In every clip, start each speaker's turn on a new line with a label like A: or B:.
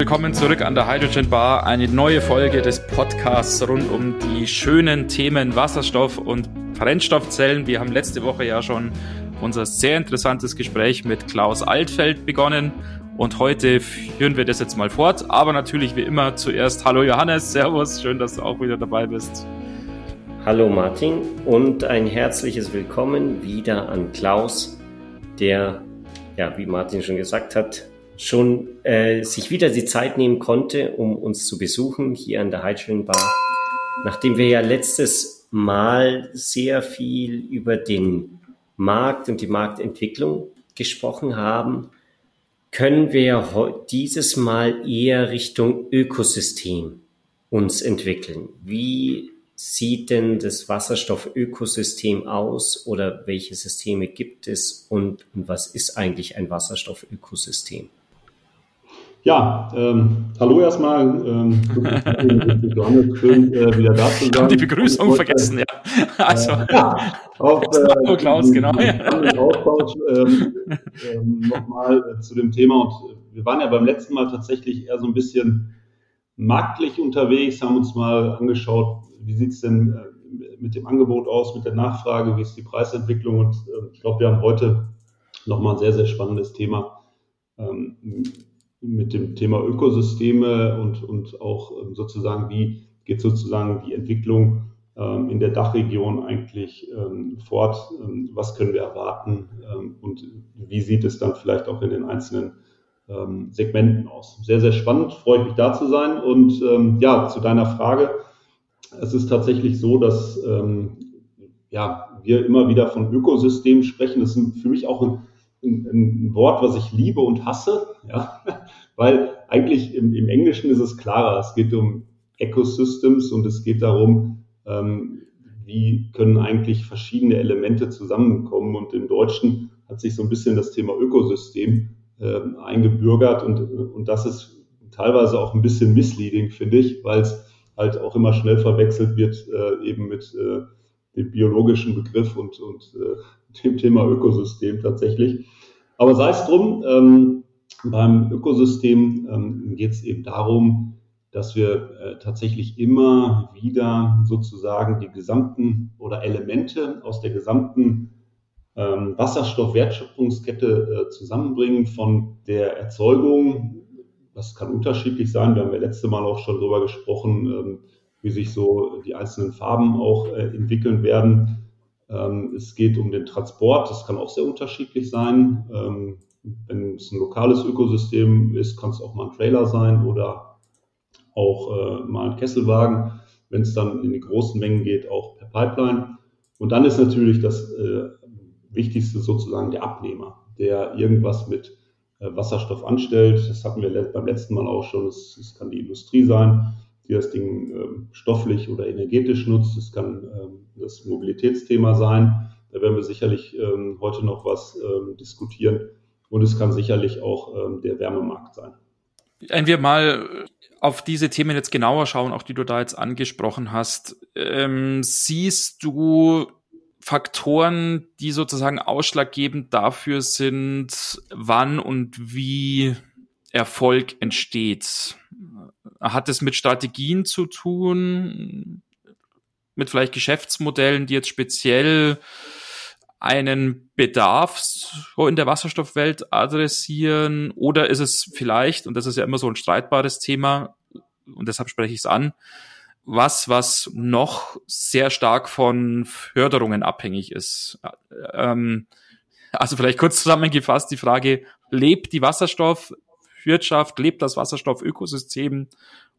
A: Willkommen zurück an der Hydrogen Bar. Eine neue Folge des Podcasts rund um die schönen Themen Wasserstoff und Brennstoffzellen. Wir haben letzte Woche ja schon unser sehr interessantes Gespräch mit Klaus Altfeld begonnen und heute führen wir das jetzt mal fort. Aber natürlich wie immer zuerst Hallo Johannes, Servus, schön, dass du auch wieder dabei bist.
B: Hallo Martin und ein herzliches Willkommen wieder an Klaus, der, ja, wie Martin schon gesagt hat, schon äh, sich wieder die Zeit nehmen konnte, um uns zu besuchen hier an der Heidschwing Bar. Nachdem wir ja letztes Mal sehr viel über den Markt und die Marktentwicklung gesprochen haben, können wir dieses Mal eher Richtung Ökosystem uns entwickeln. Wie sieht denn das Wasserstoffökosystem aus oder welche Systeme gibt es und was ist eigentlich ein Wasserstoffökosystem?
C: Ja, ähm, hallo erstmal. Ähm, schön äh, wieder da zu sein.
A: Die Begrüßung vergessen, ja. Also, äh, ja,
C: auf, äh, Klaus, genau. Austausch ähm, ähm, nochmal äh, zu dem Thema. Und wir waren ja beim letzten Mal tatsächlich eher so ein bisschen marktlich unterwegs, haben uns mal angeschaut, wie sieht es denn äh, mit dem Angebot aus, mit der Nachfrage, wie ist die Preisentwicklung. Und äh, ich glaube, wir haben heute nochmal ein sehr, sehr spannendes Thema ähm, mit dem Thema Ökosysteme und, und auch ähm, sozusagen, wie geht sozusagen die Entwicklung ähm, in der Dachregion eigentlich ähm, fort, was können wir erwarten und wie sieht es dann vielleicht auch in den einzelnen Segmenten aus. Sehr, sehr spannend, freue ich mich da zu sein und ja, zu deiner Frage. Es ist tatsächlich so, dass ja, wir immer wieder von Ökosystemen sprechen. Das ist für mich auch ein ein, ein Wort, was ich liebe und hasse, ja, weil eigentlich im, im Englischen ist es klarer. Es geht um Ecosystems und es geht darum, ähm, wie können eigentlich verschiedene Elemente zusammenkommen. Und im Deutschen hat sich so ein bisschen das Thema Ökosystem äh, eingebürgert und, und das ist teilweise auch ein bisschen misleading, finde ich, weil es halt auch immer schnell verwechselt wird äh, eben mit äh, dem biologischen Begriff und, und äh, dem Thema Ökosystem tatsächlich. Aber sei es drum, ähm, beim Ökosystem ähm, geht es eben darum, dass wir äh, tatsächlich immer wieder sozusagen die gesamten oder Elemente aus der gesamten ähm, Wasserstoffwertschöpfungskette äh, zusammenbringen von der Erzeugung. Das kann unterschiedlich sein. Wir haben ja letzte Mal auch schon darüber gesprochen, ähm, wie sich so die einzelnen Farben auch äh, entwickeln werden. Ähm, es geht um den Transport, das kann auch sehr unterschiedlich sein. Ähm, wenn es ein lokales Ökosystem ist, kann es auch mal ein Trailer sein oder auch äh, mal ein Kesselwagen. Wenn es dann in die großen Mengen geht, auch per Pipeline. Und dann ist natürlich das äh, Wichtigste sozusagen der Abnehmer, der irgendwas mit äh, Wasserstoff anstellt. Das hatten wir beim letzten Mal auch schon. Es kann die Industrie sein die das Ding ähm, stofflich oder energetisch nutzt. Es kann ähm, das Mobilitätsthema sein. Da werden wir sicherlich ähm, heute noch was diskutieren. Und es kann sicherlich auch der Wärmemarkt sein.
A: Wenn wir mal auf diese Themen jetzt genauer schauen, auch die du da jetzt angesprochen hast, siehst du Faktoren, die sozusagen ausschlaggebend dafür sind, wann und wie Erfolg entsteht? Hat es mit Strategien zu tun, mit vielleicht Geschäftsmodellen, die jetzt speziell einen Bedarf so in der Wasserstoffwelt adressieren? Oder ist es vielleicht, und das ist ja immer so ein streitbares Thema, und deshalb spreche ich es an, was, was noch sehr stark von Förderungen abhängig ist. Ähm, also vielleicht kurz zusammengefasst die Frage, lebt die Wasserstoff Wirtschaft lebt das Wasserstoffökosystem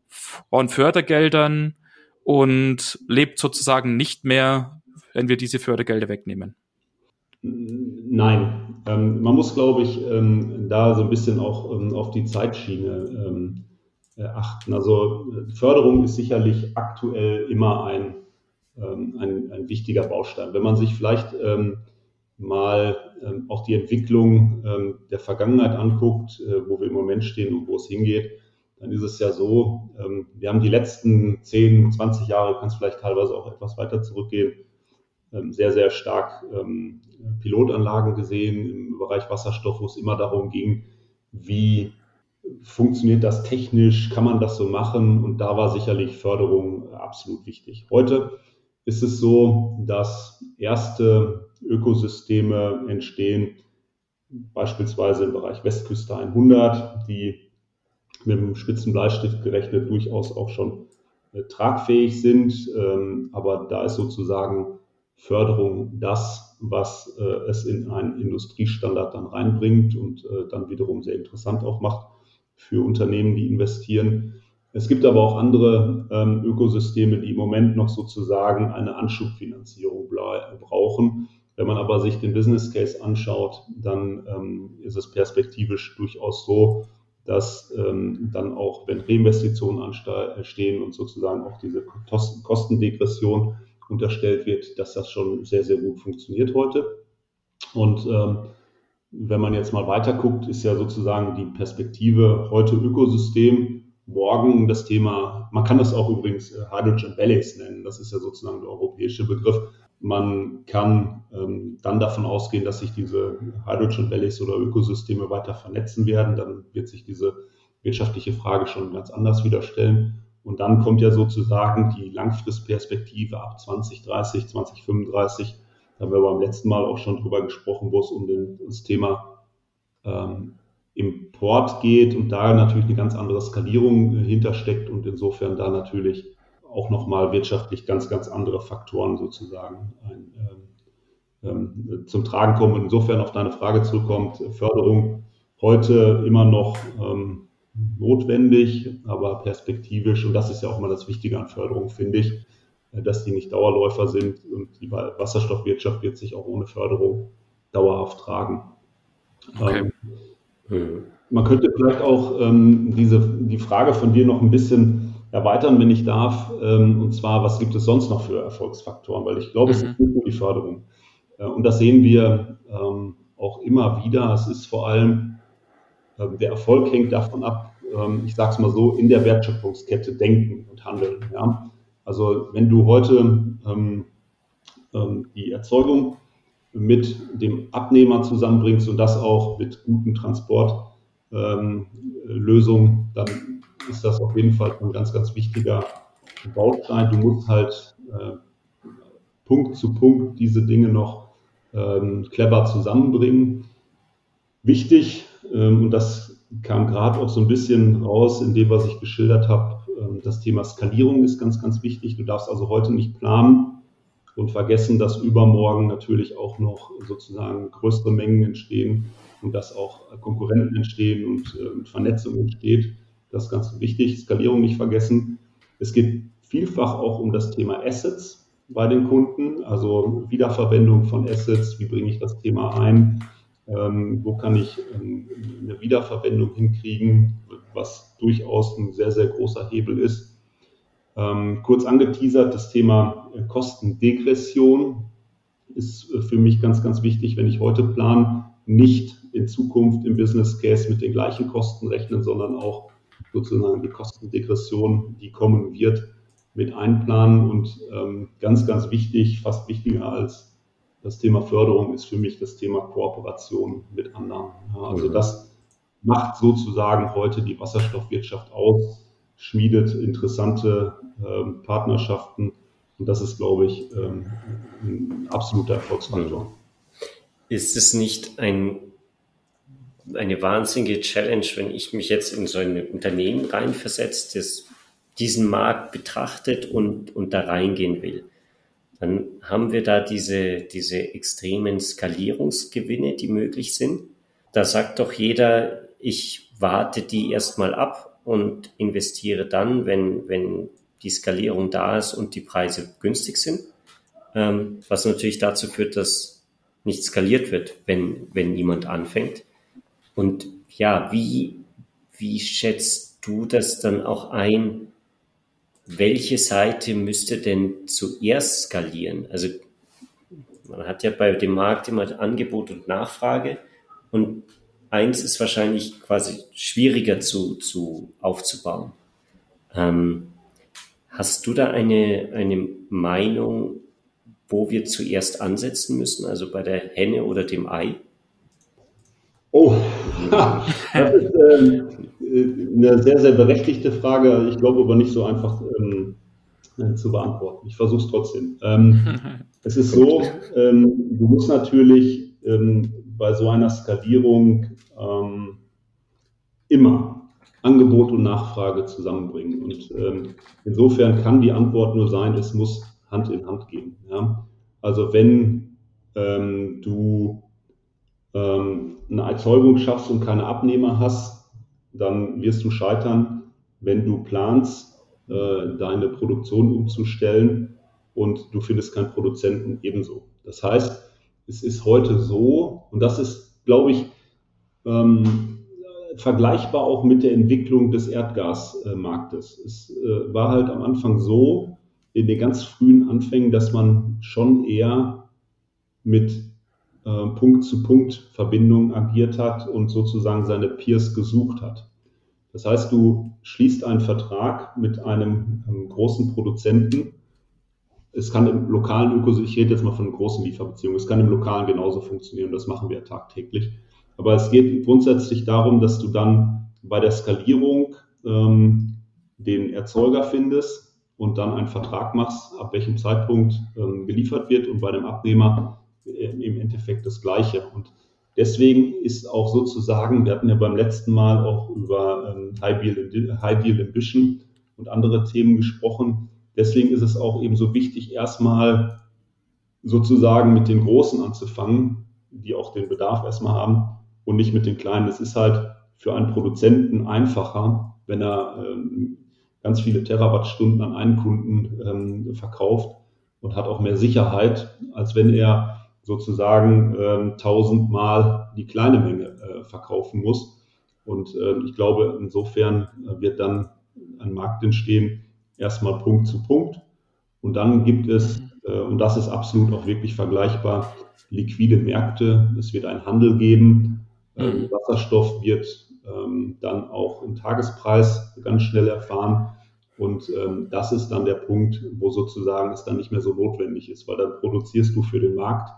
A: von Fördergeldern und lebt sozusagen nicht mehr, wenn wir diese Fördergelder wegnehmen.
C: Nein, ähm, man muss, glaube ich, ähm, da so ein bisschen auch ähm, auf die Zeitschiene ähm, äh, achten. Also Förderung ist sicherlich aktuell immer ein, ähm, ein, ein, wichtiger Baustein. Wenn man sich vielleicht ähm, mal ähm, auch die Entwicklung ähm, der Vergangenheit anguckt, äh, wo wir im Moment stehen und wo es hingeht, dann ist es ja so, ähm, wir haben die letzten 10, 20 Jahre, kann es vielleicht teilweise auch etwas weiter zurückgehen, ähm, sehr, sehr stark ähm, Pilotanlagen gesehen im Bereich Wasserstoff, wo es immer darum ging, wie funktioniert das technisch, kann man das so machen? Und da war sicherlich Förderung absolut wichtig. Heute ist es so, dass erste Ökosysteme entstehen, beispielsweise im Bereich Westküste 100, die mit dem Spitzenbleistift gerechnet durchaus auch schon äh, tragfähig sind. Ähm, aber da ist sozusagen Förderung das, was äh, es in einen Industriestandard dann reinbringt und äh, dann wiederum sehr interessant auch macht für Unternehmen, die investieren. Es gibt aber auch andere ähm, Ökosysteme, die im Moment noch sozusagen eine Anschubfinanzierung brauchen. Wenn man aber sich den Business Case anschaut, dann ähm, ist es perspektivisch durchaus so, dass ähm, dann auch, wenn Reinvestitionen anstehen und sozusagen auch diese Kostendegression unterstellt wird, dass das schon sehr, sehr gut funktioniert heute. Und ähm, wenn man jetzt mal weiter guckt, ist ja sozusagen die Perspektive heute Ökosystem, morgen das Thema, man kann das auch übrigens äh, Hydrogen Valleys nennen, das ist ja sozusagen der europäische Begriff. Man kann ähm, dann davon ausgehen, dass sich diese Hydrogen Valleys oder Ökosysteme weiter vernetzen werden. Dann wird sich diese wirtschaftliche Frage schon ganz anders wieder stellen. Und dann kommt ja sozusagen die Langfristperspektive ab 2030, 2035. Da haben wir beim letzten Mal auch schon drüber gesprochen, wo es um den, das Thema ähm, Import geht und da natürlich eine ganz andere Skalierung äh, hintersteckt und insofern da natürlich auch nochmal wirtschaftlich ganz, ganz andere Faktoren sozusagen ein, ähm, ähm, zum Tragen kommen. Und insofern auf deine Frage zurückkommt, Förderung heute immer noch ähm, notwendig, aber perspektivisch, und das ist ja auch immer das Wichtige an Förderung, finde ich, äh, dass die nicht Dauerläufer sind und die Wasserstoffwirtschaft wird sich auch ohne Förderung dauerhaft tragen. Okay. Ähm, man könnte vielleicht auch ähm, diese, die Frage von dir noch ein bisschen erweitern, wenn ich darf. Ähm, und zwar, was gibt es sonst noch für Erfolgsfaktoren? Weil ich glaube, mhm. es ist nicht nur die Förderung. Äh, und das sehen wir ähm, auch immer wieder. Es ist vor allem, äh, der Erfolg hängt davon ab, ähm, ich sage es mal so, in der Wertschöpfungskette denken und handeln. Ja? Also wenn du heute ähm, ähm, die Erzeugung mit dem Abnehmer zusammenbringst und das auch mit guten Transportlösungen, ähm, dann ist das auf jeden Fall ein ganz, ganz wichtiger Baustein. Du musst halt äh, Punkt zu Punkt diese Dinge noch ähm, clever zusammenbringen. Wichtig, ähm, und das kam gerade auch so ein bisschen raus in dem, was ich geschildert habe, ähm, das Thema Skalierung ist ganz, ganz wichtig. Du darfst also heute nicht planen und vergessen, dass übermorgen natürlich auch noch sozusagen größere Mengen entstehen und dass auch Konkurrenten entstehen und äh, Vernetzung entsteht. Das ist ganz wichtig. Skalierung nicht vergessen. Es geht vielfach auch um das Thema Assets bei den Kunden, also Wiederverwendung von Assets. Wie bringe ich das Thema ein? Ähm, wo kann ich ähm, eine Wiederverwendung hinkriegen, was durchaus ein sehr, sehr großer Hebel ist. Ähm, kurz angeteasert, das Thema äh, Kostendegression ist äh, für mich ganz, ganz wichtig, wenn ich heute plane, nicht in Zukunft im Business Case mit den gleichen Kosten rechnen, sondern auch sozusagen die Kostendegression, die kommen wird, mit einplanen. Und ähm, ganz, ganz wichtig, fast wichtiger als das Thema Förderung ist für mich das Thema Kooperation mit anderen. Also mhm. das macht sozusagen heute die Wasserstoffwirtschaft aus, schmiedet interessante ähm, Partnerschaften und das ist, glaube ich, ähm, ein absoluter Erfolgsfaktor. Mhm.
B: Ist es nicht ein eine wahnsinnige Challenge, wenn ich mich jetzt in so ein Unternehmen reinversetze, das diesen Markt betrachtet und, und da reingehen will. Dann haben wir da diese, diese extremen Skalierungsgewinne, die möglich sind. Da sagt doch jeder, ich warte die erstmal ab und investiere dann, wenn, wenn die Skalierung da ist und die Preise günstig sind. Ähm, was natürlich dazu führt, dass nicht skaliert wird, wenn, wenn niemand anfängt. Und ja, wie, wie schätzt du das dann auch ein? Welche Seite müsste denn zuerst skalieren? Also man hat ja bei dem Markt immer Angebot und Nachfrage und eins ist wahrscheinlich quasi schwieriger zu, zu aufzubauen. Ähm, hast du da eine, eine Meinung, wo wir zuerst ansetzen müssen, also bei der Henne oder dem Ei?
C: Oh, das ist ähm, eine sehr, sehr berechtigte Frage. Ich glaube aber nicht so einfach ähm, zu beantworten. Ich versuche es trotzdem. Ähm, es ist so, ähm, du musst natürlich ähm, bei so einer Skalierung ähm, immer Angebot und Nachfrage zusammenbringen. Und insofern kann die Antwort nur sein, es muss Hand in Hand gehen. Ja? Also wenn du ähm, eine Erzeugung schaffst und keine Abnehmer hast, dann wirst du scheitern, wenn du planst, äh, deine Produktion umzustellen und du findest keinen Produzenten ebenso. Das heißt, es ist heute so, und das ist, glaube ich, ähm, vergleichbar auch mit der Entwicklung des Erdgasmarktes. Es äh, war halt am Anfang so, in den ganz frühen Anfängen, dass man schon eher mit äh, Punkt-zu-Punkt-Verbindungen agiert hat und sozusagen seine Peers gesucht hat. Das heißt, du schließt einen Vertrag mit einem, einem großen Produzenten. Es kann im lokalen Ökosystem, ich rede jetzt mal von großen Lieferbeziehungen, es kann im lokalen genauso funktionieren, das machen wir tagtäglich. Aber es geht grundsätzlich darum, dass du dann bei der Skalierung ähm, den Erzeuger findest und dann einen Vertrag machst, ab welchem Zeitpunkt ähm, geliefert wird und bei dem Abnehmer im Endeffekt das Gleiche. Und deswegen ist auch sozusagen, wir hatten ja beim letzten Mal auch über ähm, High, Deal, High Deal Ambition und andere Themen gesprochen. Deswegen ist es auch eben so wichtig, erstmal sozusagen mit den Großen anzufangen, die auch den Bedarf erstmal haben und nicht mit den Kleinen. Es ist halt für einen Produzenten einfacher, wenn er ähm, ganz viele Terawattstunden an einen Kunden ähm, verkauft und hat auch mehr Sicherheit, als wenn er sozusagen ähm, tausendmal die kleine Menge äh, verkaufen muss. Und äh, ich glaube, insofern äh, wird dann ein Markt entstehen, erstmal Punkt zu Punkt. Und dann gibt es, äh, und das ist absolut auch wirklich vergleichbar, liquide Märkte. Es wird einen Handel geben. Ähm, mhm. Wasserstoff wird ähm, dann auch im Tagespreis ganz schnell erfahren. Und ähm, das ist dann der Punkt, wo sozusagen es dann nicht mehr so notwendig ist, weil dann produzierst du für den Markt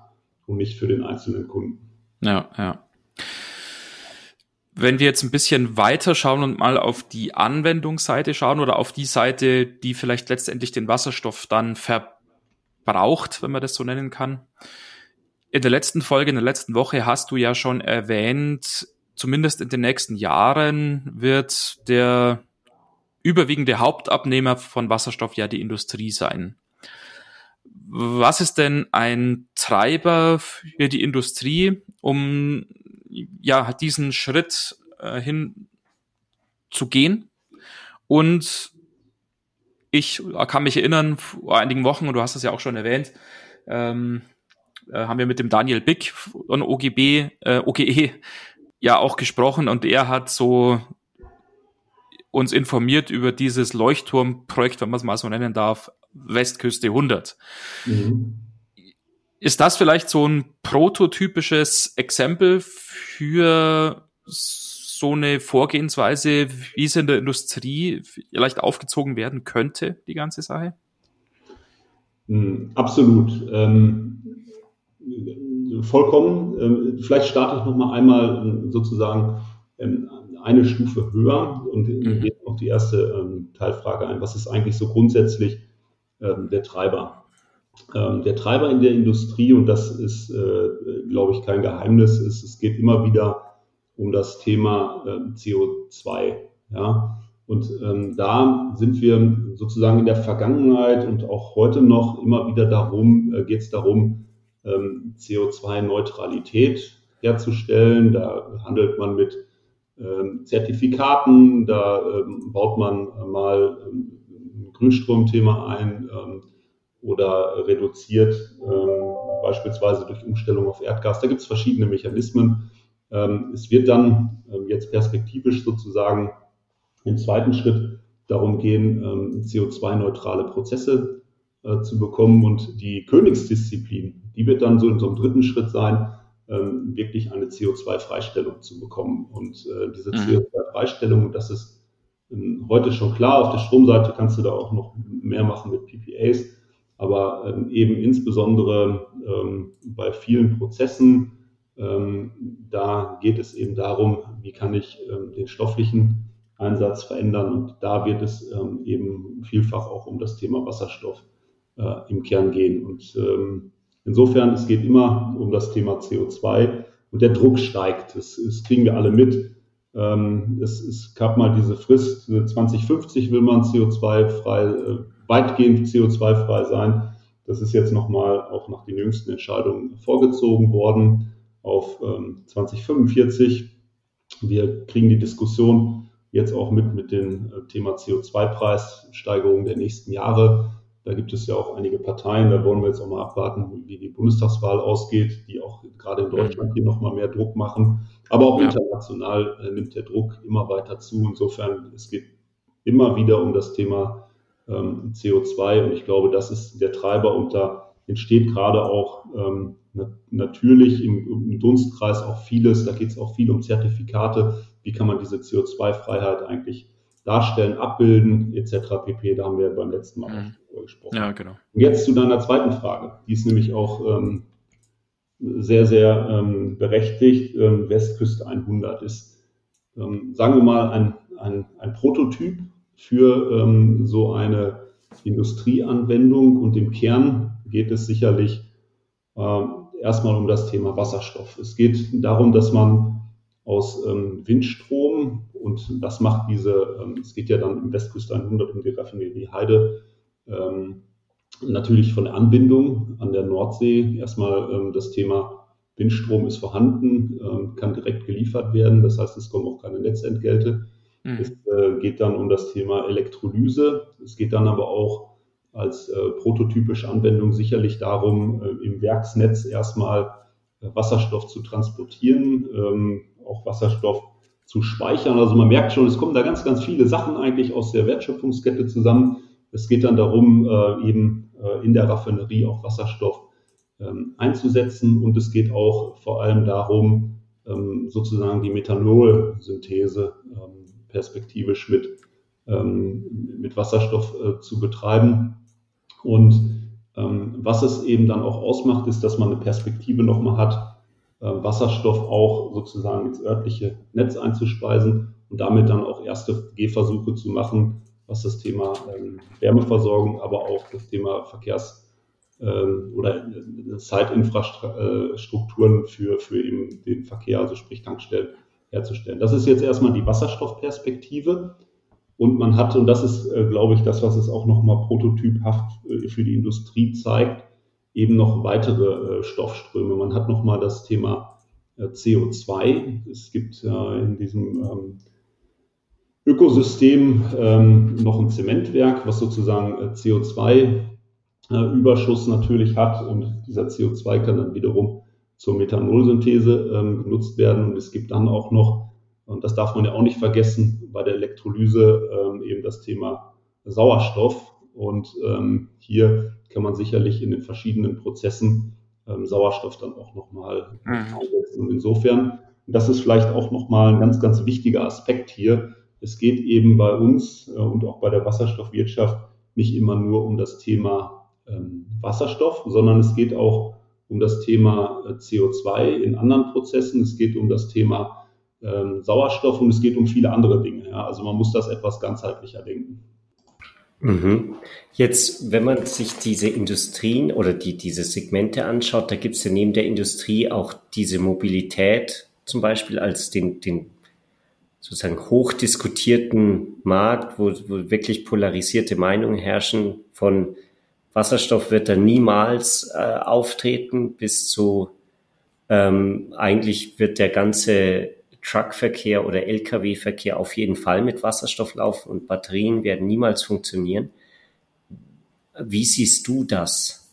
C: und nicht für den einzelnen Kunden.
A: Ja, ja. Wenn wir jetzt ein bisschen weiter schauen und mal auf die Anwendungsseite schauen oder auf die Seite, die vielleicht letztendlich den Wasserstoff dann verbraucht, wenn man das so nennen kann. In der letzten Folge, in der letzten Woche hast du ja schon erwähnt, zumindest in den nächsten Jahren wird der überwiegende Hauptabnehmer von Wasserstoff ja die Industrie sein. Was ist denn ein Treiber für die Industrie, um ja diesen Schritt äh, hin zu gehen? Und ich kann mich erinnern, vor einigen Wochen, und du hast es ja auch schon erwähnt, ähm, äh, haben wir mit dem Daniel Bick von OGB, äh, OGE ja auch gesprochen und er hat so uns informiert über dieses Leuchtturmprojekt, wenn man es mal so nennen darf, Westküste 100. Mhm. Ist das vielleicht so ein prototypisches Exempel für so eine Vorgehensweise, wie es in der Industrie vielleicht aufgezogen werden könnte, die ganze Sache?
C: Mhm, absolut. Ähm, vollkommen. Ähm, vielleicht starte ich noch mal einmal ähm, sozusagen ähm, eine Stufe höher und mhm. gehe auf die erste Teilfrage ein. Was ist eigentlich so grundsätzlich der Treiber? Ähm, der Treiber in der Industrie, und das ist, äh, glaube ich, kein Geheimnis, ist, es geht immer wieder um das Thema äh, CO2. Ja? Und ähm, da sind wir sozusagen in der Vergangenheit und auch heute noch immer wieder darum, äh, geht es darum, ähm, CO2-Neutralität herzustellen. Da handelt man mit ähm, Zertifikaten, da ähm, baut man mal ähm, Grünstromthema ein oder reduziert beispielsweise durch Umstellung auf Erdgas. Da gibt es verschiedene Mechanismen. es wird dann jetzt perspektivisch sozusagen im zweiten Schritt darum gehen, CO2-neutrale Prozesse äh, zu bekommen. Und die Königsdisziplin, die wird dann so in so einem dritten Schritt sein, ähm, wirklich eine CO2-Freistellung zu bekommen. Und äh, diese mhm. CO2-Freistellung, das ist ähm, heute schon klar, auf der Stromseite kannst du da auch noch mehr machen mit PPAs, aber ähm, eben insbesondere ähm, bei vielen Prozessen, Ähm, da geht es eben darum, wie kann ich ähm, den stofflichen Einsatz verändern. Und da wird es ähm, eben vielfach auch um das Thema Wasserstoff äh, im Kern gehen. Und ähm, insofern, es geht immer um das Thema CO2 und der Druck steigt. Das, das kriegen wir alle mit. Ähm, es, es, gab mal diese Frist, 2050 will man CO2-frei, äh, weitgehend CO2-frei sein. Das ist jetzt nochmal auch nach den jüngsten Entscheidungen vorgezogen worden auf ähm, 2045. Wir kriegen die Diskussion jetzt auch mit mit dem äh, Thema CO2-Preissteigerung der nächsten Jahre. Da gibt es ja auch einige Parteien, da wollen wir jetzt auch mal abwarten, wie die Bundestagswahl ausgeht, die auch gerade in Deutschland hier nochmal mehr Druck machen. Aber auch ja. international äh, nimmt der Druck immer weiter zu. Insofern, es geht immer wieder um das Thema ähm, CO2 und ich glaube, das ist der Treiber und da entsteht gerade auch ähm, natürlich im, im, Dunstkreis auch vieles. Da geht es auch viel um Zertifikate. Wie kann man diese CO2-Freiheit eigentlich darstellen, abbilden, etc. pp. Da haben wir beim letzten Mal mhm. drüber gesprochen. Ja, genau. Und jetzt zu deiner zweiten Frage. Die ist nämlich auch ähm, sehr, sehr ähm, berechtigt. Ähm, Westküste 100 ist, ähm, sagen wir mal, ein, ein, ein Prototyp für ähm, so eine Industrieanwendung und im Kern geht es sicherlich äh, erstmal um das Thema Wasserstoff. Es geht darum, dass man aus ähm, Windstrom und das macht diese, ähm, es geht ja dann im Westküste 100 um die Raffinerie Heide, ähm, natürlich von der Anbindung an der Nordsee. Erstmal ähm, das Thema Windstrom ist vorhanden, ähm, kann direkt geliefert werden, das heißt, es kommen auch keine Netzentgelte. Mhm. Es äh, geht dann um das Thema Elektrolyse. Es geht dann aber auch als äh, prototypische Anwendung sicherlich darum, äh, im Werksnetz erstmal äh, Wasserstoff zu transportieren, ähm, auch Wasserstoff zu speichern. Also man merkt schon, es kommen da ganz, ganz viele Sachen eigentlich aus der Wertschöpfungskette zusammen. Es geht dann darum, äh, eben äh, in der Raffinerie auch Wasserstoff ähm, einzusetzen und es geht auch vor allem darum, ähm, sozusagen die Methanolsynthese ähm, perspektivisch mit, ähm, mit Wasserstoff äh, zu betreiben. Und ähm, was es eben dann auch ausmacht, ist, dass man eine Perspektive nochmal hat, äh, Wasserstoff auch sozusagen ins örtliche Netz einzuspeisen und damit dann auch erste Gehversuche zu machen, was das Thema ähm, Wärmeversorgung, aber auch das Thema Verkehrs- ähm, oder äh, Zeitinfrastrukturen für, für eben den Verkehr, also sprich Tankstellen, herzustellen. Das ist jetzt erstmal die Wasserstoffperspektive. Und man hat, und das ist, äh, glaube ich, das, was es auch nochmal prototyphaft äh, für die Industrie zeigt, eben noch weitere äh, Stoffströme. Man hat nochmal das Thema äh, CO2. Es gibt in diesem ähm, Ökosystem ähm, noch ein Zementwerk, was sozusagen äh, CO2-Überschuss natürlich hat. Und dieser CO2 kann dann wiederum zur Methanolsynthese ähm, genutzt werden. Und es gibt dann auch noch, und das darf man ja auch nicht vergessen, bei der Elektrolyse ähm, eben das Thema Sauerstoff. Und ähm, hier kann man sicherlich in den verschiedenen Prozessen ähm, Sauerstoff dann auch nochmal mhm. einsetzen. Und insofern, und das ist vielleicht auch nochmal ein ganz, ganz wichtiger Aspekt hier, es geht eben bei uns äh, und auch bei der Wasserstoffwirtschaft nicht immer nur um das Thema ähm, Wasserstoff, sondern es geht auch um das Thema äh, CO2 in anderen Prozessen, es geht um das Thema ähm, Sauerstoff und es geht um viele andere Dinge. Also man muss das etwas ganzheitlicher denken.
B: Mhm. Jetzt, wenn man sich diese Industrien oder die, diese Segmente anschaut, da gibt es ja neben der Industrie auch diese Mobilität zum Beispiel als den, den sozusagen hochdiskutierten Markt, wo, wo wirklich polarisierte Meinungen herrschen von Wasserstoff wird da niemals äh, auftreten, bis zu ähm, eigentlich wird der ganze Truckverkehr oder Lkw-Verkehr auf jeden Fall mit Wasserstoff laufen und Batterien werden niemals funktionieren. Wie siehst du das?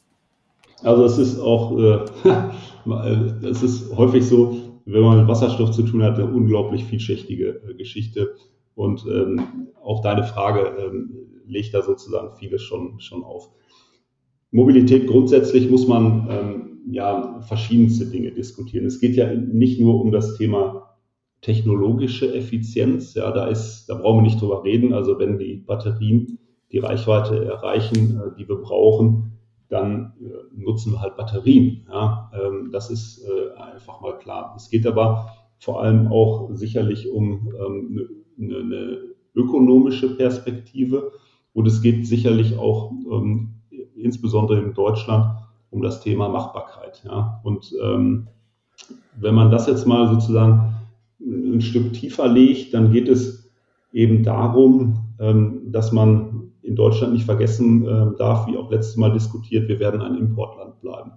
C: Also es ist auch, äh, es ist häufig so, wenn man mit Wasserstoff zu tun hat, eine unglaublich vielschichtige äh, Geschichte. Und ähm, auch deine Frage ähm, legt da sozusagen vieles schon, schon auf. Mobilität grundsätzlich muss man ähm, ja verschiedenste Dinge diskutieren. Es geht ja nicht nur um das Thema technologische Effizienz. Ja, da ist, da brauchen wir nicht drüber reden. Also wenn die Batterien die Reichweite erreichen, äh, die wir brauchen, dann äh, nutzen wir halt Batterien. Ja, ähm, das ist äh, einfach mal klar. Es geht aber vor allem auch sicherlich um ähm, eine, eine ökonomische Perspektive und es geht sicherlich auch ähm, insbesondere in Deutschland um das Thema Machbarkeit. Ja. Und ähm, wenn man das jetzt mal sozusagen ein Stück tiefer legt, dann geht es eben darum, ähm, dass man in Deutschland nicht vergessen äh, darf, wie auch letztes Mal diskutiert, wir werden ein Importland bleiben.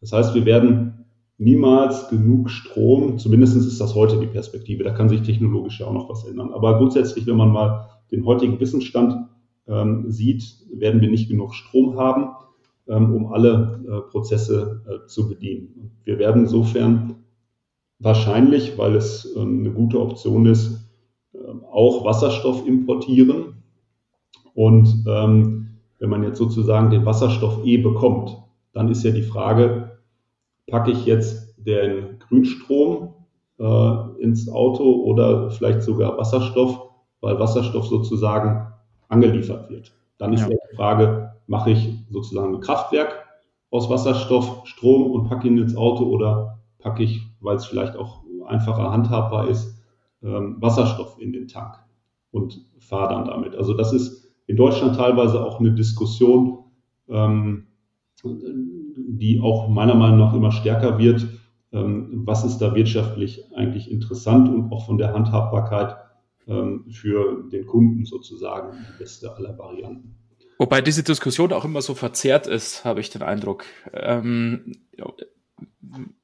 C: Das heißt, wir werden niemals genug Strom, zumindest ist das heute die Perspektive, da kann sich technologisch ja auch noch was ändern. Aber grundsätzlich, wenn man mal den heutigen Wissensstand ähm, sieht, werden wir nicht genug Strom haben, ähm, um alle äh, Prozesse äh, zu bedienen. Wir werden insofern wahrscheinlich, weil es ähm, eine gute Option ist, äh, auch Wasserstoff importieren. Und ähm, wenn man jetzt sozusagen den Wasserstoff eh bekommt, dann ist ja die Frage, packe ich jetzt den Grünstrom äh, ins Auto oder vielleicht sogar Wasserstoff, weil Wasserstoff sozusagen angeliefert wird. Dann ist ja. die Frage, mache ich sozusagen ein Kraftwerk aus Wasserstoff, Strom und packe ihn ins Auto oder packe ich, weil es vielleicht auch einfacher handhabbar ist, ähm, Wasserstoff in den Tank und fahre dann damit. Also das ist in Deutschland teilweise auch eine Diskussion, ähm, die auch meiner Meinung nach immer stärker wird. Ähm, was ist da wirtschaftlich eigentlich interessant und auch von der Handhabbarkeit für den Kunden sozusagen die beste aller Varianten.
A: Wobei diese Diskussion auch immer so verzerrt ist, habe ich den Eindruck. Ähm,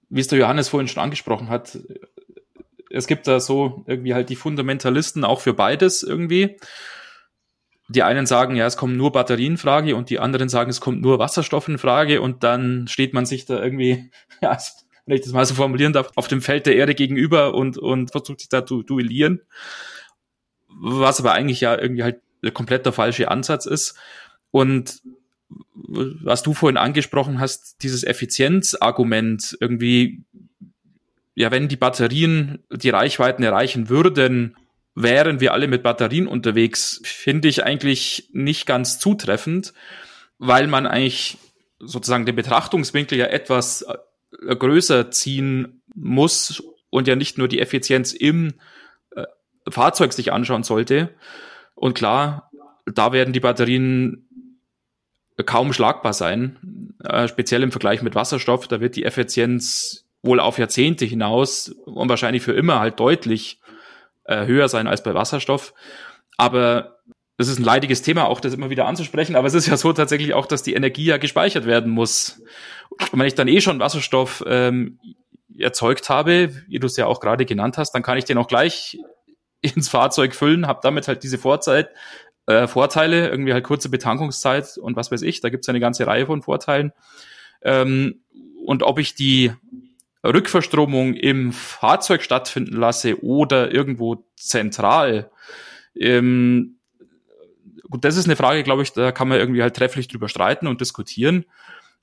A: wie es der Johannes vorhin schon angesprochen hat, es gibt da so irgendwie halt die Fundamentalisten auch für beides irgendwie. Die einen sagen, ja, es kommen nur Batterien in Frage und die anderen sagen, es kommt nur Wasserstoff in Frage und dann steht man sich da irgendwie, ja, wenn ich das mal so formulieren darf, auf dem Feld der Erde gegenüber und, und versucht sich da zu duellieren. Was aber eigentlich ja irgendwie halt komplett der falsche Ansatz ist. Und was du vorhin angesprochen hast, dieses Effizienzargument irgendwie, ja, wenn die Batterien die Reichweiten erreichen würden, wären wir alle mit Batterien unterwegs, finde ich eigentlich nicht ganz zutreffend, weil man eigentlich sozusagen den Betrachtungswinkel ja etwas äh, größer ziehen muss und ja nicht nur die Effizienz im äh, Fahrzeug sich anschauen sollte. Und klar, da werden die Batterien kaum schlagbar sein, äh, speziell im Vergleich mit Wasserstoff. Da wird die Effizienz wohl auf Jahrzehnte hinaus und wahrscheinlich für immer halt deutlich äh, höher sein als bei Wasserstoff. Aber das ist ein leidiges Thema, auch das immer wieder anzusprechen. Aber es ist ja so tatsächlich auch, dass die Energie ja gespeichert werden muss. Und wenn ich dann eh schon Wasserstoff ähm, erzeugt habe, wie du es ja auch gerade genannt hast, dann kann ich den auch gleich ins Fahrzeug füllen, habe damit halt diese Vorzeit, äh, Vorteile, irgendwie halt kurze Betankungszeit und was weiß ich, da gibt es eine ganze Reihe von Vorteilen. Ähm, und ob ich die Rückverstromung im Fahrzeug stattfinden lasse oder irgendwo zentral, ähm, gut, das ist eine Frage, glaube ich, da kann man irgendwie halt trefflich drüber streiten und diskutieren.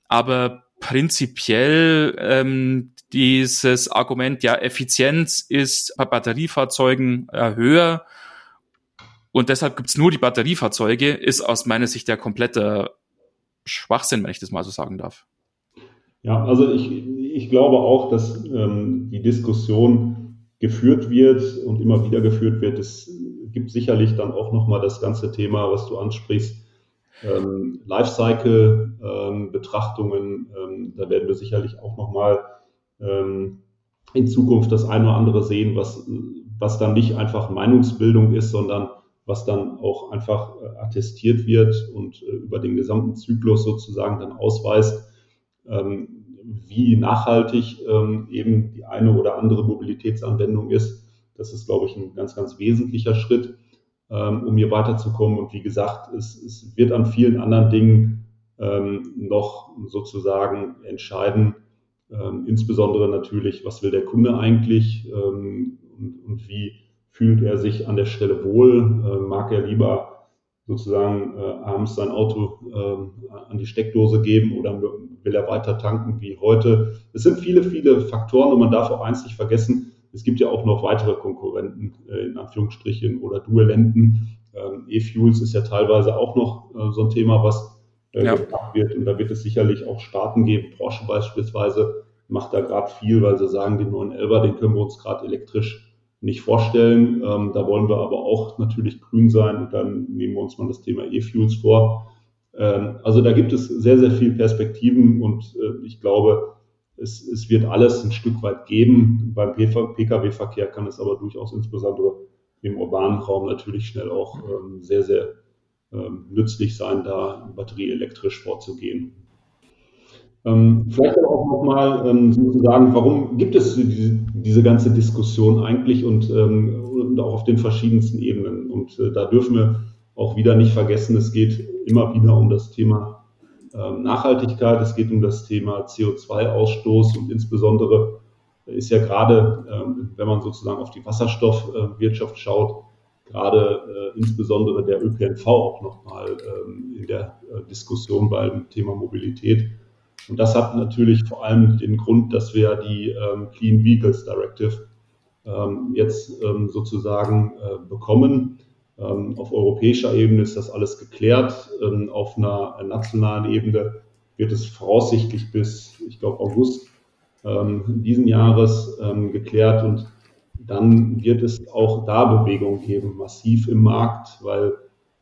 A: Aber prinzipiell ähm, dieses Argument, ja, Effizienz ist bei Batteriefahrzeugen äh, höher und deshalb gibt's nur die Batteriefahrzeuge, ist aus meiner Sicht der komplette Schwachsinn, wenn ich das mal so sagen darf.
C: Ja, also ich, ich glaube auch, dass ähm, die Diskussion geführt wird und immer wieder geführt wird. Es gibt sicherlich dann auch nochmal das ganze Thema, was du ansprichst, ähm, Lifecycle-Betrachtungen. Ähm, ähm, da werden wir sicherlich auch nochmal ähm, in Zukunft das eine oder andere sehen, was, was dann nicht einfach Meinungsbildung ist, sondern was dann auch einfach äh, attestiert wird und äh, über den gesamten Zyklus sozusagen dann ausweist, ähm, wie nachhaltig ähm, eben die eine oder andere Mobilitätsanwendung ist. Das ist, glaube ich, ein ganz, ganz wesentlicher Schritt, ähm, um hier weiterzukommen. Und wie gesagt, es, es wird an vielen anderen Dingen noch sozusagen entscheiden, insbesondere natürlich, was will der Kunde eigentlich und, und wie fühlt er sich an der Stelle wohl, äh, mag er lieber sozusagen äh, abends sein Auto äh, an die Steckdose geben oder will er weiter tanken wie heute. Es sind viele, viele Faktoren und man darf auch eins nicht vergessen, es gibt ja auch noch weitere Konkurrenten, äh, in Anführungsstrichen, oder Duellenten. Ähm, E-Fuels ist ja teilweise auch noch äh, so ein Thema, was äh, ja. wird. Und da wird es sicherlich auch Staaten geben, Porsche beispielsweise, macht da gerade viel, weil sie sagen, den neuen Elber, den können wir uns gerade elektrisch nicht vorstellen. Ähm, da wollen wir aber auch natürlich grün sein und dann nehmen wir uns mal das Thema E-Fuels vor. Ähm, also da gibt es sehr, sehr viele Perspektiven und äh, ich glaube, es, es wird alles ein Stück weit geben. Beim Pkw-Verkehr kann es aber durchaus insbesondere im urbanen Raum natürlich schnell auch ähm, sehr, sehr ähm, nützlich sein, da batterieelektrisch vorzugehen. Vielleicht aber auch nochmal ähm, sozusagen, warum gibt es diese, diese ganze Diskussion eigentlich und, und, auch auf den verschiedensten Ebenen? Und äh, da dürfen wir auch wieder nicht vergessen, es geht immer wieder um das Thema ähm, Nachhaltigkeit, es geht um das Thema CO2-Ausstoß und insbesondere ist ja gerade, ähm, wenn man sozusagen auf die Wasserstoffwirtschaft schaut, gerade äh, insbesondere der ÖPNV auch nochmal ähm, in der äh, Diskussion beim Thema Mobilität. Und das hat natürlich vor allem den Grund, dass wir die Clean Vehicles Directive jetzt sozusagen äh, bekommen. Ähm, auf europäischer Ebene ist das alles geklärt. Ähm, auf einer nationalen Ebene wird es voraussichtlich bis, ich glaube, August ähm, diesen Jahres geklärt und dann wird es auch da Bewegung geben, massiv im Markt, weil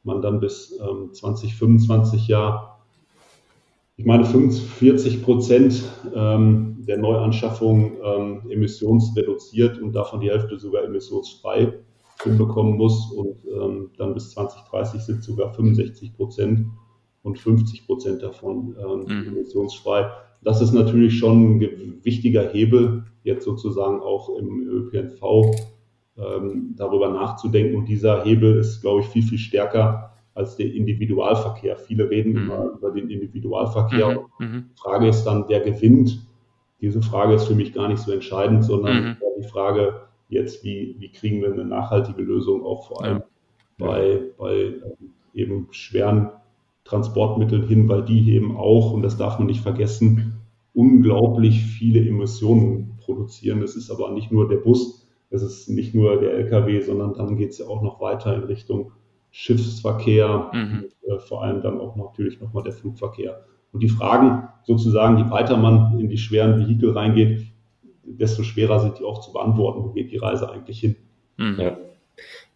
C: man dann bis 2025 ja, ich meine, 45 Prozent der Neuanschaffungen emissionsreduziert und davon die Hälfte sogar emissionsfrei hinbekommen muss. Und ähm, dann bis 2030 sind sogar 65 Prozent und 50 Prozent davon ähm, mhm. emissionsfrei. Das ist natürlich schon ein wichtiger Hebel, jetzt sozusagen auch im ÖPNV ähm, darüber nachzudenken. Und dieser Hebel ist, glaube ich, viel, viel stärker als der Individualverkehr. Viele reden mhm. immer über den Individualverkehr. Mhm. mhm. Die Frage ist dann, wer gewinnt? Diese Frage ist für mich gar nicht so entscheidend, sondern mhm. die Frage, jetzt, wie, wie kriegen wir eine nachhaltige Lösung auch vor allem ja. bei, bei ähm, eben schweren Transportmitteln hin, weil die eben auch, und das darf man nicht vergessen, unglaublich viele Emissionen produzieren. Es ist aber nicht nur der Bus, es ist nicht nur der Lkw, sondern dann geht es ja auch noch weiter in Richtung Schiffsverkehr, mhm. äh, vor allem dann auch natürlich nochmal der Flugverkehr. Und die Fragen sozusagen, je weiter man in die schweren Vehikel reingeht, desto schwerer sind die auch zu beantworten, wo geht die Reise eigentlich hin.
B: Mhm. Ja.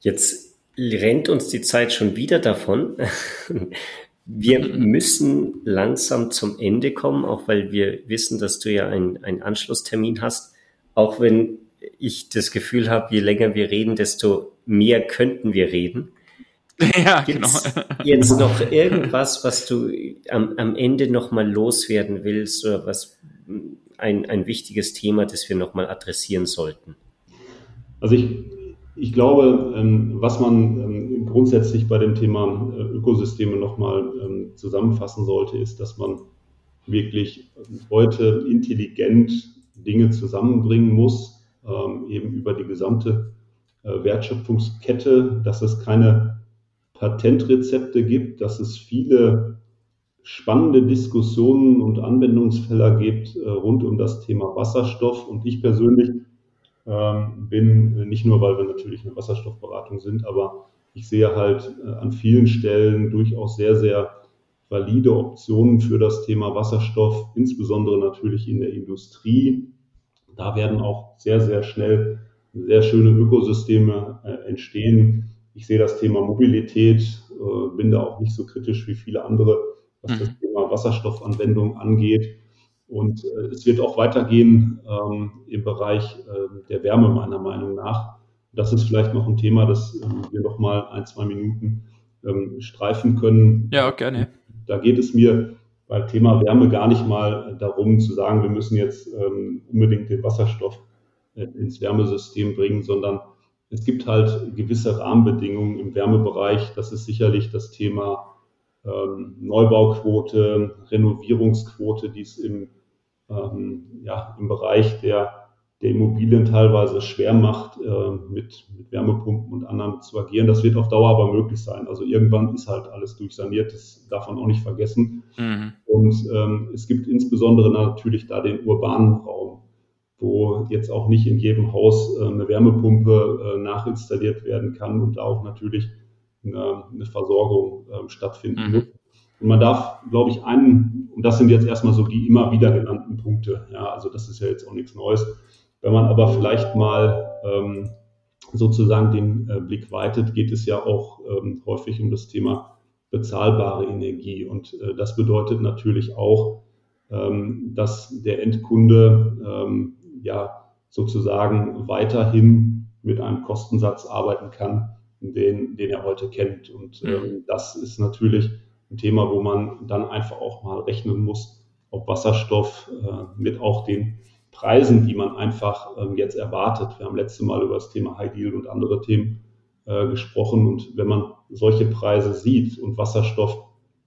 B: Jetzt rennt uns die Zeit schon wieder davon. Wir müssen langsam zum Ende kommen, auch weil wir wissen, dass du ja einen, einen Anschlusstermin hast. Auch wenn ich das Gefühl habe, je länger wir reden, desto mehr könnten wir reden. Ja, Gibt's genau. jetzt noch irgendwas, was du am, am Ende nochmal loswerden willst oder was ein, ein wichtiges Thema, das wir nochmal adressieren sollten?
C: Also ich, ich glaube, ähm, was man ähm, grundsätzlich bei dem Thema äh, Ökosysteme nochmal ähm, zusammenfassen sollte, ist, dass man wirklich heute intelligent Dinge zusammenbringen muss, eben über die gesamte äh, Wertschöpfungskette, dass es keine Patentrezepte gibt, dass es viele spannende Diskussionen und Anwendungsfälle gibt äh, rund um das Thema Wasserstoff. Und ich persönlich ähm, bin, nicht nur, weil wir natürlich eine Wasserstoffberatung sind, aber ich sehe halt äh, an vielen Stellen durchaus sehr, sehr valide Optionen für das Thema Wasserstoff, insbesondere natürlich in der Industrie. Da werden auch sehr, sehr schnell sehr schöne Ökosysteme äh, entstehen. Ich sehe das Thema Mobilität, äh, bin da auch nicht so kritisch wie viele andere was mhm. das Thema Wasserstoffanwendung angeht. Und äh, es wird auch weitergehen ähm, im Bereich äh, der Wärme meiner Meinung nach. Das ist vielleicht noch ein Thema, das äh, wir noch mal ein, zwei Minuten ähm, streifen können.
A: Ja, gerne.
C: Da geht es mir beim Thema Wärme gar nicht mal darum zu sagen, wir müssen jetzt ähm, unbedingt den Wasserstoff äh, ins Wärmesystem bringen, sondern es gibt halt gewisse Rahmenbedingungen im Wärmebereich. Das ist sicherlich das Thema ähm, Neubauquote, Renovierungsquote, die es im, ähm, ja, im Bereich der, der Immobilien teilweise schwer macht, äh, mit, mit Wärmepumpen und anderen zu agieren. Das wird auf Dauer aber möglich sein. Also irgendwann ist halt alles durchsaniert, das darf man auch nicht vergessen. Mhm. Und ähm, es gibt insbesondere natürlich da den urbanen Raum, wo jetzt auch nicht in jedem Haus äh, eine Wärmepumpe äh, nachinstalliert werden kann und da auch natürlich eine, eine Versorgung äh, stattfinden mhm. muss. Und man darf, glaube ich, einen, und das sind jetzt erstmal so die immer wieder genannten Punkte, ja, also das ist ja jetzt auch nichts Neues. Wenn man aber vielleicht mal ähm, sozusagen den äh, Blick weitet, geht es ja auch ähm, häufig um das Thema bezahlbare Energie. Und äh, das bedeutet natürlich auch, ähm, dass der Endkunde ähm, ja sozusagen weiterhin mit einem Kostensatz arbeiten kann, den, den er heute kennt. Und mhm. ähm, das ist natürlich ein Thema, wo man dann einfach auch mal rechnen muss, ob Wasserstoff äh, mit auch den Preisen, die man einfach ähm, jetzt erwartet. Wir haben letzte Mal über das Thema High Deal und andere Themen äh, gesprochen. Und wenn man solche Preise sieht und Wasserstoff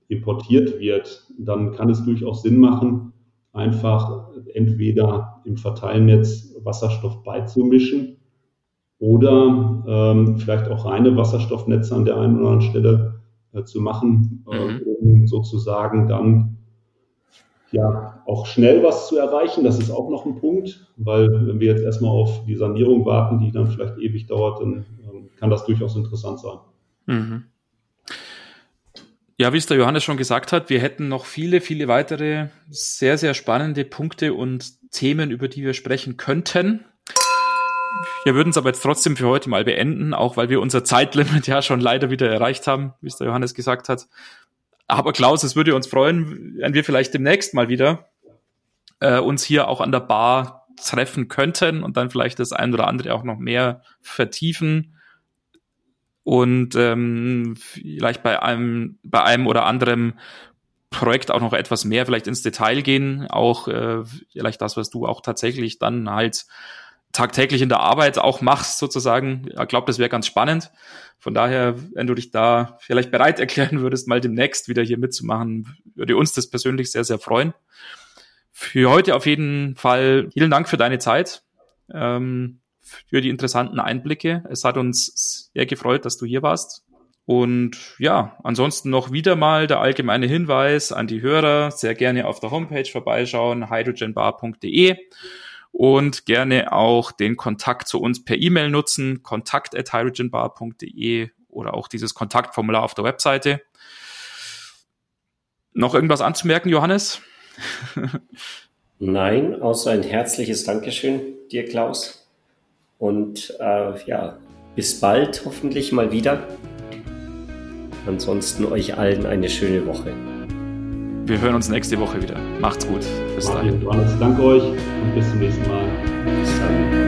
C: importiert wird, dann kann es durchaus Sinn machen, einfach entweder im Verteilnetz Wasserstoff beizumischen oder ähm, vielleicht auch reine Wasserstoffnetze an der einen oder anderen Stelle äh, zu machen, äh, mhm. um sozusagen dann ja auch schnell was zu erreichen. Das ist auch noch ein Punkt, weil wenn wir jetzt erstmal auf die Sanierung warten, die dann vielleicht ewig dauert, dann ähm, kann das durchaus interessant sein. Mhm.
A: Ja, wie es der Johannes schon gesagt hat, wir hätten noch viele, viele weitere sehr, sehr spannende Punkte und Themen, über die wir sprechen könnten. Wir würden es aber jetzt trotzdem für heute mal beenden, auch weil wir unser Zeitlimit ja schon leider wieder erreicht haben, wie es der Johannes gesagt hat. Aber Klaus, es würde uns freuen, wenn wir vielleicht demnächst mal wieder äh, uns hier auch an der Bar treffen könnten und dann vielleicht das ein oder andere auch noch mehr vertiefen und ähm, vielleicht bei einem, bei einem oder anderen Projekt auch noch etwas mehr vielleicht ins Detail gehen, auch äh, vielleicht das, was du auch tatsächlich dann halt tagtäglich in der Arbeit auch machst, sozusagen. Ich glaube, das wäre ganz spannend. Von daher, wenn du dich da vielleicht bereit erklären würdest, mal demnächst wieder hier mitzumachen, würde uns das persönlich sehr, sehr freuen. Für heute auf jeden Fall vielen Dank für deine Zeit. Ähm, für die interessanten Einblicke. Es hat uns sehr gefreut, dass du hier warst. Und ja, ansonsten noch wieder mal der allgemeine Hinweis an die Hörer, sehr gerne auf der Homepage vorbeischauen, hydrogenbar.de und gerne auch den Kontakt zu uns per E-Mail nutzen, kontakt at hydrogenbar.de oder auch dieses Kontaktformular auf der Webseite. Noch irgendwas anzumerken, Johannes?
B: Nein, außer ein herzliches Dankeschön dir, Klaus. Und äh, ja, bis bald hoffentlich mal wieder. Ansonsten euch allen eine schöne Woche.
A: Wir hören uns nächste Woche wieder. Macht's gut.
C: Bis dahin. Danke euch und bis zum nächsten Mal. Bis dann.